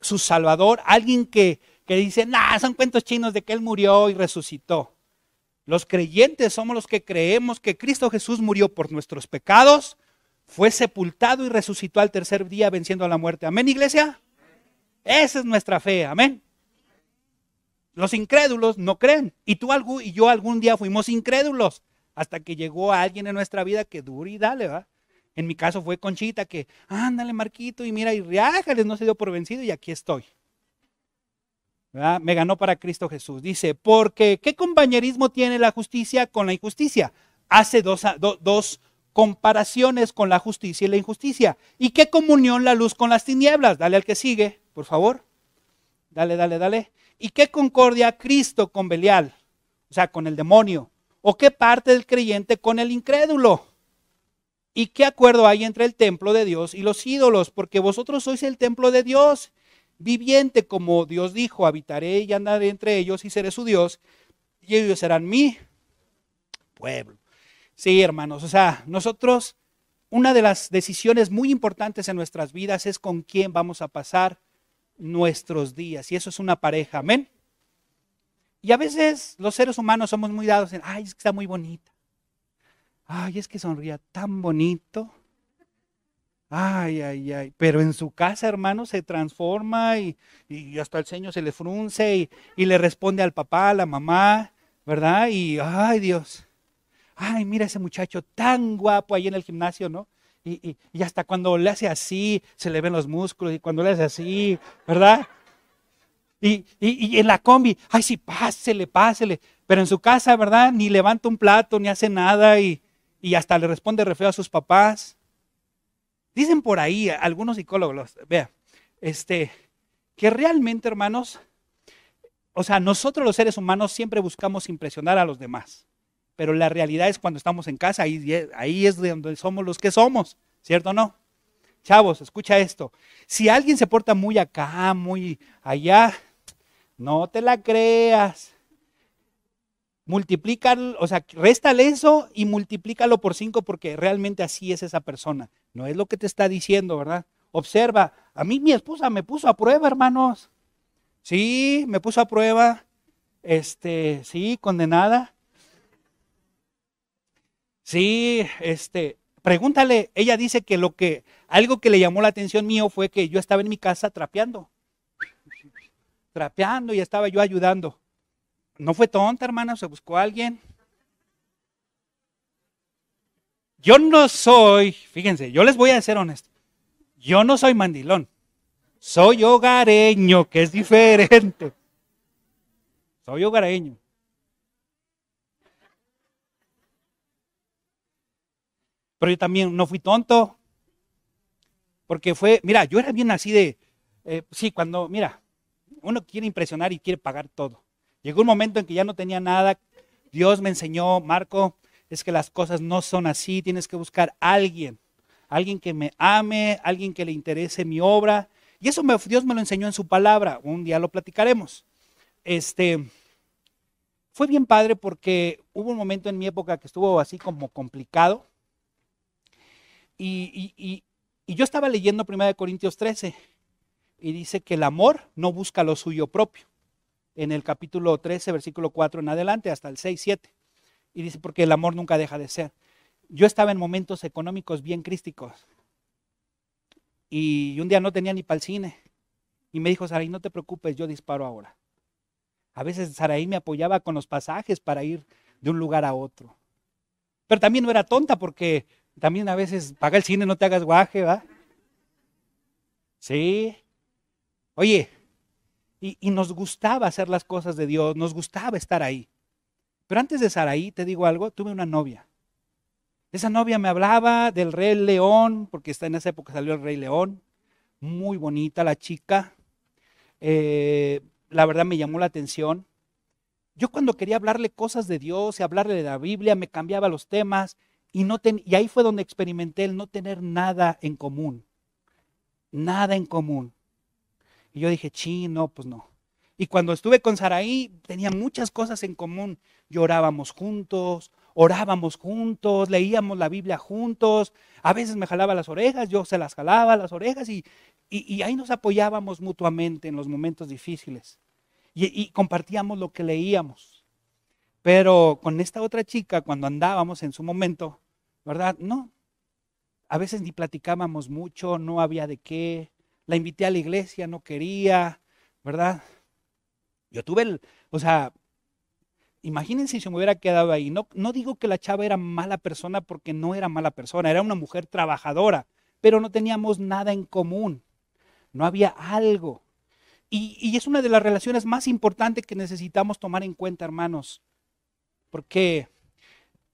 su Salvador, alguien que, que dice, son cuentos chinos de que Él murió y resucitó. Los creyentes somos los que creemos que Cristo Jesús murió por nuestros pecados, fue sepultado y resucitó al tercer día venciendo a la muerte. Amén, iglesia. Esa es nuestra fe. Amén. Los incrédulos no creen. Y tú y yo algún día fuimos incrédulos hasta que llegó alguien en nuestra vida que dure y dale, ¿va? En mi caso fue Conchita que, ándale Marquito y mira y riájales, no se dio por vencido y aquí estoy. Me ganó para Cristo Jesús. Dice, porque ¿qué compañerismo tiene la justicia con la injusticia? Hace dos, dos comparaciones con la justicia y la injusticia. ¿Y qué comunión la luz con las tinieblas? Dale al que sigue, por favor. Dale, dale, dale. ¿Y qué concordia Cristo con Belial? O sea, con el demonio. ¿O qué parte del creyente con el incrédulo? ¿Y qué acuerdo hay entre el templo de Dios y los ídolos? Porque vosotros sois el templo de Dios, viviente como Dios dijo, habitaré y andaré entre ellos y seré su Dios, y ellos serán mi pueblo. Sí, hermanos, o sea, nosotros, una de las decisiones muy importantes en nuestras vidas es con quién vamos a pasar nuestros días. Y eso es una pareja, amén. Y a veces los seres humanos somos muy dados en, ay, es que está muy bonita. Ay, es que sonría tan bonito. Ay, ay, ay. Pero en su casa, hermano, se transforma y, hasta el ceño se le frunce y, y, le responde al papá, a la mamá, ¿verdad? Y, ay, Dios. Ay, mira ese muchacho tan guapo ahí en el gimnasio, ¿no? Y, hasta cuando le hace así, se le ven los músculos, y cuando le hace así, ¿verdad? Y, en la combi, ay, sí, pásele, pásele. Pero en su casa, ¿verdad? Ni levanta un plato, ni hace nada, y, y hasta le responde re feo a sus papás. Dicen por ahí algunos psicólogos, vea, este, que realmente, hermanos, o sea, nosotros los seres humanos siempre buscamos impresionar a los demás, pero la realidad es cuando estamos en casa, ahí, ahí es donde somos los que somos, ¿cierto o no? Chavos, escucha esto. Si alguien se porta muy acá, muy allá, no te la creas multiplica, o sea, réstale eso y multiplícalo por cinco porque realmente así es esa persona. No es lo que te está diciendo, ¿verdad? Observa, a mí mi esposa me puso a prueba, hermanos. Sí, me puso a prueba. Este, sí, condenada. Sí, este, pregúntale, ella dice que lo que algo que le llamó la atención mío fue que yo estaba en mi casa trapeando. Trapeando y estaba yo ayudando. No fue tonta, hermana, se buscó alguien. Yo no soy, fíjense, yo les voy a ser honesto. Yo no soy mandilón. Soy hogareño, que es diferente. Soy hogareño. Pero yo también no fui tonto. Porque fue, mira, yo era bien así de, eh, sí, cuando, mira, uno quiere impresionar y quiere pagar todo. Llegó un momento en que ya no tenía nada. Dios me enseñó, Marco, es que las cosas no son así. Tienes que buscar a alguien, alguien que me ame, alguien que le interese mi obra. Y eso Dios me lo enseñó en su palabra. Un día lo platicaremos. Este, fue bien padre porque hubo un momento en mi época que estuvo así como complicado. Y, yo estaba leyendo 1 Corintios 13 y dice que el amor no busca lo suyo propio en el capítulo 13, versículo 4 en adelante, hasta el 6, 7. Y dice, porque el amor nunca deja de ser. Yo estaba en momentos económicos bien crísticos. Y un día no tenía ni para el cine. Y me dijo, Saraí, no te preocupes, yo disparo ahora. A veces Saraí me apoyaba con los pasajes para ir de un lugar a otro. Pero también no era tonta porque también a veces paga el cine, no te hagas guaje, ¿va? Sí. Oye, y, nos gustaba hacer las cosas de Dios, nos gustaba estar ahí. Pero antes de estar ahí, te digo algo, tuve una novia. Esa novia me hablaba del rey león, porque en esa época salió el rey león. Muy bonita la chica. Eh, la verdad me llamó la atención. Yo cuando quería hablarle cosas de Dios y hablarle de la Biblia, me cambiaba los temas y, no y ahí fue donde experimenté el no tener nada en común. Nada en común. Y yo dije, sí, no, pues no. Y cuando estuve con Saraí, tenía muchas cosas en común. Llorábamos juntos, orábamos juntos, leíamos la Biblia juntos. A veces me jalaba las orejas, yo se las jalaba las orejas y, y, ahí nos apoyábamos mutuamente en los momentos difíciles. Y, y compartíamos lo que leíamos. Pero con esta otra chica, cuando andábamos en su momento, ¿verdad? No. A veces ni platicábamos mucho, no había de qué la invité a la iglesia, no quería, ¿verdad? Yo tuve el, o sea, imagínense si se me hubiera quedado ahí. No, no digo que la chava era mala persona porque no era mala persona, era una mujer trabajadora, pero no teníamos nada en común, no había algo. Y, y es una de las relaciones más importantes que necesitamos tomar en cuenta, hermanos, porque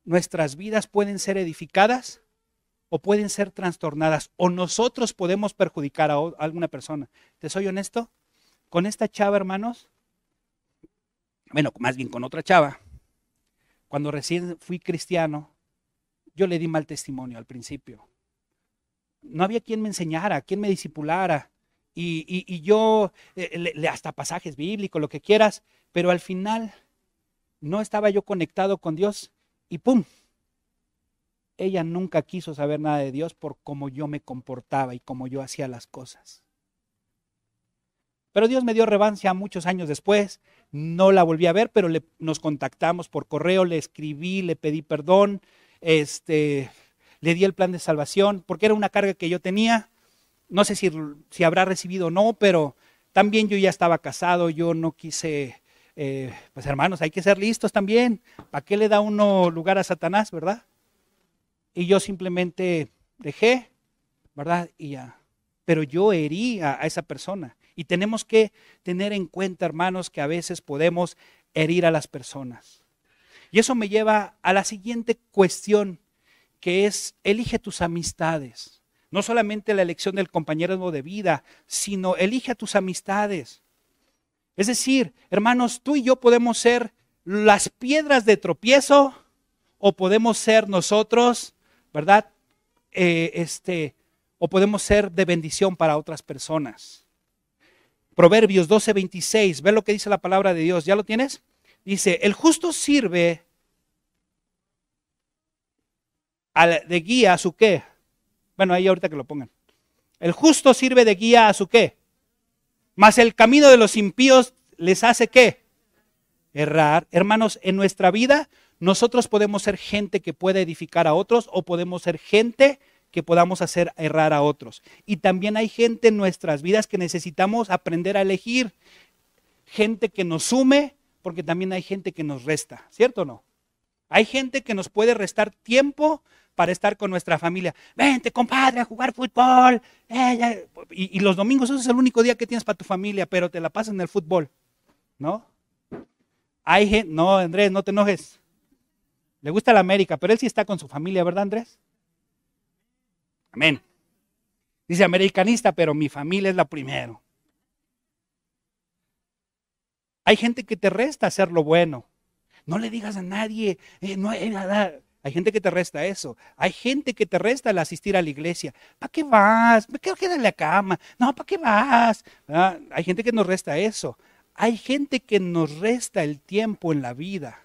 nuestras vidas pueden ser edificadas o pueden ser trastornadas o nosotros podemos perjudicar a, alguna persona. ¿Te soy honesto? Con esta chava, hermanos, bueno, más bien con otra chava, cuando recién fui cristiano, yo le di mal testimonio al principio. No había quien me enseñara, quien me disipulara. Y, yo, eh, le, hasta pasajes bíblicos, lo que quieras, pero al final no estaba yo conectado con Dios y ¡pum! ella nunca quiso saber nada de Dios por cómo yo me comportaba y cómo yo hacía las cosas. Pero Dios me dio revancia muchos años después, no la volví a ver, pero nos contactamos por correo, le escribí, le pedí perdón, este, le di el plan de salvación, porque era una carga que yo tenía, no sé si, si habrá recibido o no, pero también yo ya estaba casado, yo no quise, eh, pues hermanos, hay que ser listos también, ¿para qué le da uno lugar a Satanás, verdad? Y yo simplemente dejé, ¿verdad? Y ya. Pero yo herí a, esa persona. Y tenemos que tener en cuenta, hermanos, que a veces podemos herir a las personas. Y eso me lleva a la siguiente cuestión. que es elige tus amistades. No solamente la elección del compañero de vida, sino elige a tus amistades. Es decir, hermanos, tú y yo podemos ser las piedras de tropiezo o podemos ser nosotros, ¿verdad? Eh, este, o podemos ser de bendición para otras personas. Proverbios 12:26, ve lo que dice la palabra de Dios, ¿ya lo tienes? Dice, el justo sirve de guía a su qué. Bueno, ahí ahorita que lo pongan. El justo sirve de guía a su qué. Mas el camino de los impíos les hace qué? Errar. Hermanos, en nuestra vida nosotros podemos ser gente que pueda edificar a otros o podemos ser gente que podamos hacer errar a otros. Y también hay gente en nuestras vidas que necesitamos aprender a elegir. Gente que nos sume, porque también hay gente que nos resta, ¿cierto o no? Hay gente que nos puede restar tiempo para estar con nuestra familia. Vente, compadre, a jugar fútbol. Eh, y, los domingos, eso es el único día que tienes para tu familia, pero te la pasas en el fútbol. ¿No? Hay gente, no, Andrés, no te enojes. Le gusta la América, pero él sí está con su familia, ¿verdad, Andrés? Amén. Dice americanista, pero mi familia es la primero. Hay gente que te resta hacer lo bueno. No le digas a nadie, eh, no hay nada. Hay gente que te resta eso. Hay gente que te resta el asistir a la iglesia. ¿Para qué vas? Me quedar en la cama. No, ¿para qué vas? Ah, hay gente que nos resta eso. Hay gente que nos resta el tiempo en la vida.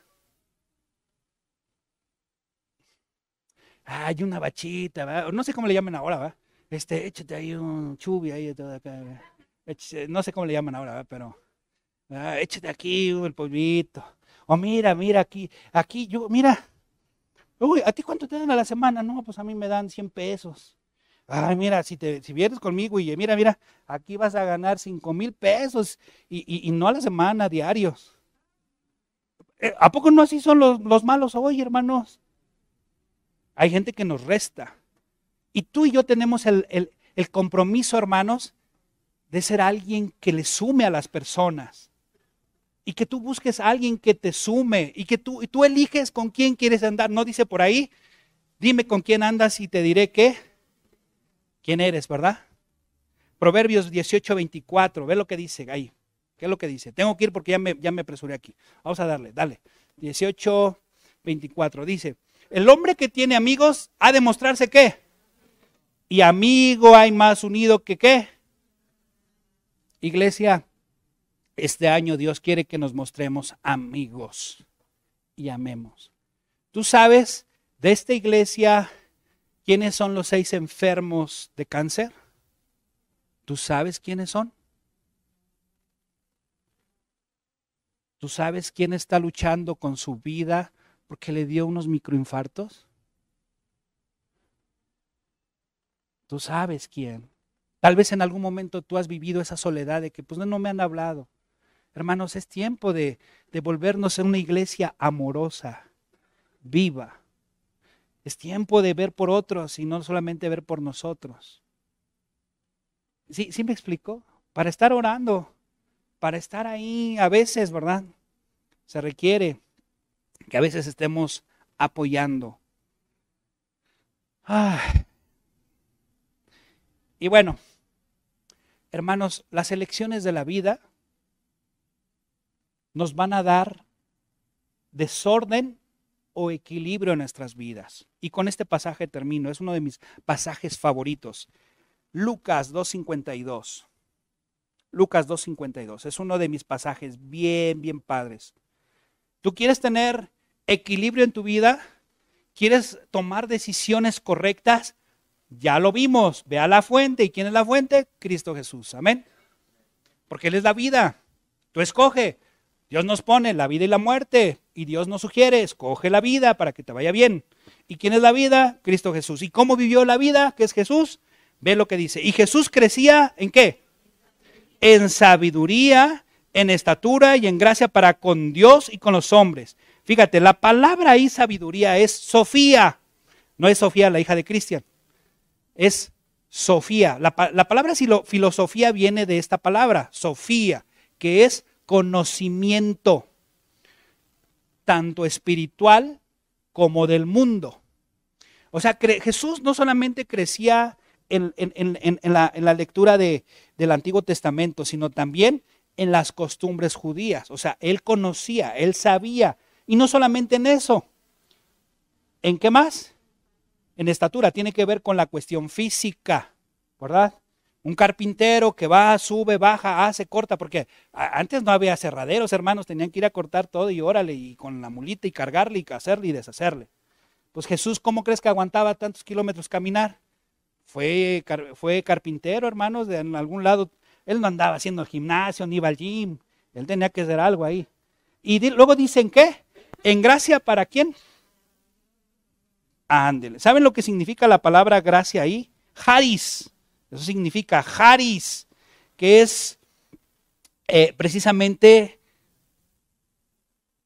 Hay una bachita, no sé cómo le llaman ahora, ¿va? Este, échate ahí un chubi ahí, todo acá, no sé cómo le llaman ahora, pero échate aquí el polvito. O mira, mira aquí, aquí yo, mira, Uy, ¿a ti cuánto te dan a la semana? No, pues a mí me dan 100 pesos. Ay, mira, si, te, si vienes conmigo y mira, mira, aquí vas a ganar 5 mil pesos y, no a la semana, diarios. Eh, ¿A poco no así son los, malos hoy, hermanos? Hay gente que nos resta. Y tú y yo tenemos el, el compromiso, hermanos, de ser alguien que le sume a las personas y que tú busques a alguien que te sume y que tú, y tú eliges con quién quieres andar. No dice por ahí, dime con quién andas y te diré qué, quién eres, ¿verdad? Proverbios 18, 24, ve lo que dice ahí. ¿Qué es lo que dice? Tengo que ir porque ya me, ya me apresuré aquí. Vamos a darle, dale. 18, 24. Dice, el hombre que tiene amigos ha de mostrarse qué. Y amigo hay más unido que qué. Iglesia, este año Dios quiere que nos mostremos amigos y amemos. ¿Tú sabes de esta iglesia quiénes son los seis enfermos de cáncer? ¿Tú sabes quiénes son? ¿Tú sabes quién está luchando con su vida porque le dio unos microinfartos? Tú sabes quién. Tal vez en algún momento tú has vivido esa soledad de que pues no me han hablado. Hermanos, es tiempo de, volvernos en una iglesia amorosa, viva. Es tiempo de ver por otros y no solamente ver por nosotros. ¿Sí, ¿Sí me explico? Para estar orando, para estar ahí, a veces, ¿verdad? Se requiere que a veces estemos apoyando. Y bueno, hermanos, las elecciones de la vida nos van a dar desorden o equilibrio en nuestras vidas. Y con este pasaje termino, es uno de mis pasajes favoritos. Lucas 2.52. Lucas 2.52. Es uno de mis pasajes bien, bien padres. ¿Tú quieres tener equilibrio en tu vida? ¿Quieres tomar decisiones correctas? Ya lo vimos. Ve a la fuente. ¿Y quién es la fuente? Cristo Jesús. Amén. Porque Él es la vida. Tú escoge. Dios nos pone la vida y la muerte y Dios nos sugiere, escoge la vida para que te vaya bien. ¿Y quién es la vida? Cristo Jesús. ¿Y cómo vivió la vida? que es Jesús? Ve lo que dice. Y Jesús crecía en qué? En sabiduría, en estatura y en gracia para con Dios y con los hombres. Fíjate, la palabra ahí sabiduría es Sofía. No es Sofía, la hija de Cristian. Es Sofía. La, la palabra filosofía viene de esta palabra, Sofía, que es conocimiento, tanto espiritual como del mundo. O sea, Jesús no solamente crecía en, la, lectura del Antiguo Testamento, sino también en las costumbres judías. O sea, él conocía, él sabía. Y no solamente en eso. ¿En qué más? En estatura. Tiene que ver con la cuestión física, ¿verdad? Un carpintero que va, sube, baja, hace, corta, porque antes no había cerraderos, hermanos, tenían que ir a cortar todo y órale, y con la mulita y cargarle y hacerle y deshacerle. Pues Jesús, ¿cómo crees que aguantaba tantos kilómetros caminar? Fue, fue carpintero, hermanos, de en algún lado. Él no andaba haciendo gimnasio, ni iba al gym. Él tenía que hacer algo ahí. Y luego dicen, ¿qué? ¿En gracia para quién? Ándele. ¿Saben lo que significa la palabra gracia ahí? Haris. Eso significa Haris, que es eh, precisamente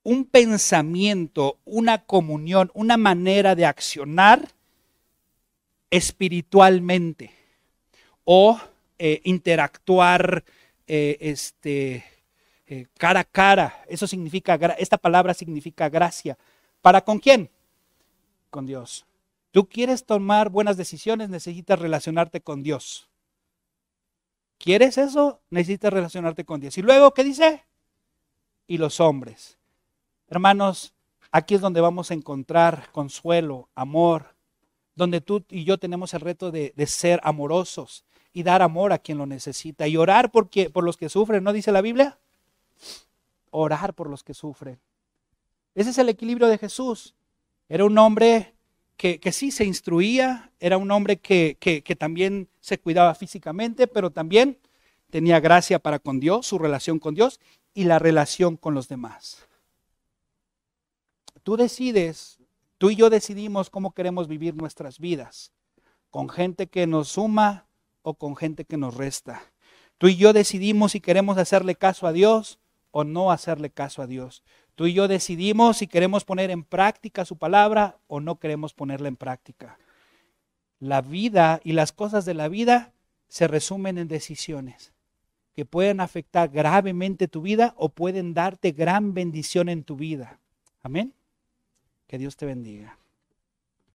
un pensamiento, una comunión, una manera de accionar espiritualmente o eh, interactuar eh, este, cara a cara. Eso significa, esta palabra significa gracia. ¿Para con quién? Con Dios. Tú quieres tomar buenas decisiones, necesitas relacionarte con Dios. ¿Quieres eso? Necesitas relacionarte con Dios. Y luego, ¿qué dice? Y los hombres. Hermanos, aquí es donde vamos a encontrar consuelo, amor, donde tú y yo tenemos el reto de, ser amorosos y dar amor a quien lo necesita y orar por los que sufren, ¿no dice la Biblia? Orar por los que sufren. Ese es el equilibrio de Jesús. Era un hombre que, sí se instruía, era un hombre que, que también se cuidaba físicamente, pero también tenía gracia para con Dios, su relación con Dios y la relación con los demás. Tú decides, tú y yo decidimos cómo queremos vivir nuestras vidas, con gente que nos suma o con gente que nos resta. Tú y yo decidimos si queremos hacerle caso a Dios o no hacerle caso a Dios. Tú y yo decidimos si queremos poner en práctica su palabra o no queremos ponerla en práctica. La vida y las cosas de la vida se resumen en decisiones que pueden afectar gravemente tu vida o pueden darte gran bendición en tu vida. Amén. Que Dios te bendiga.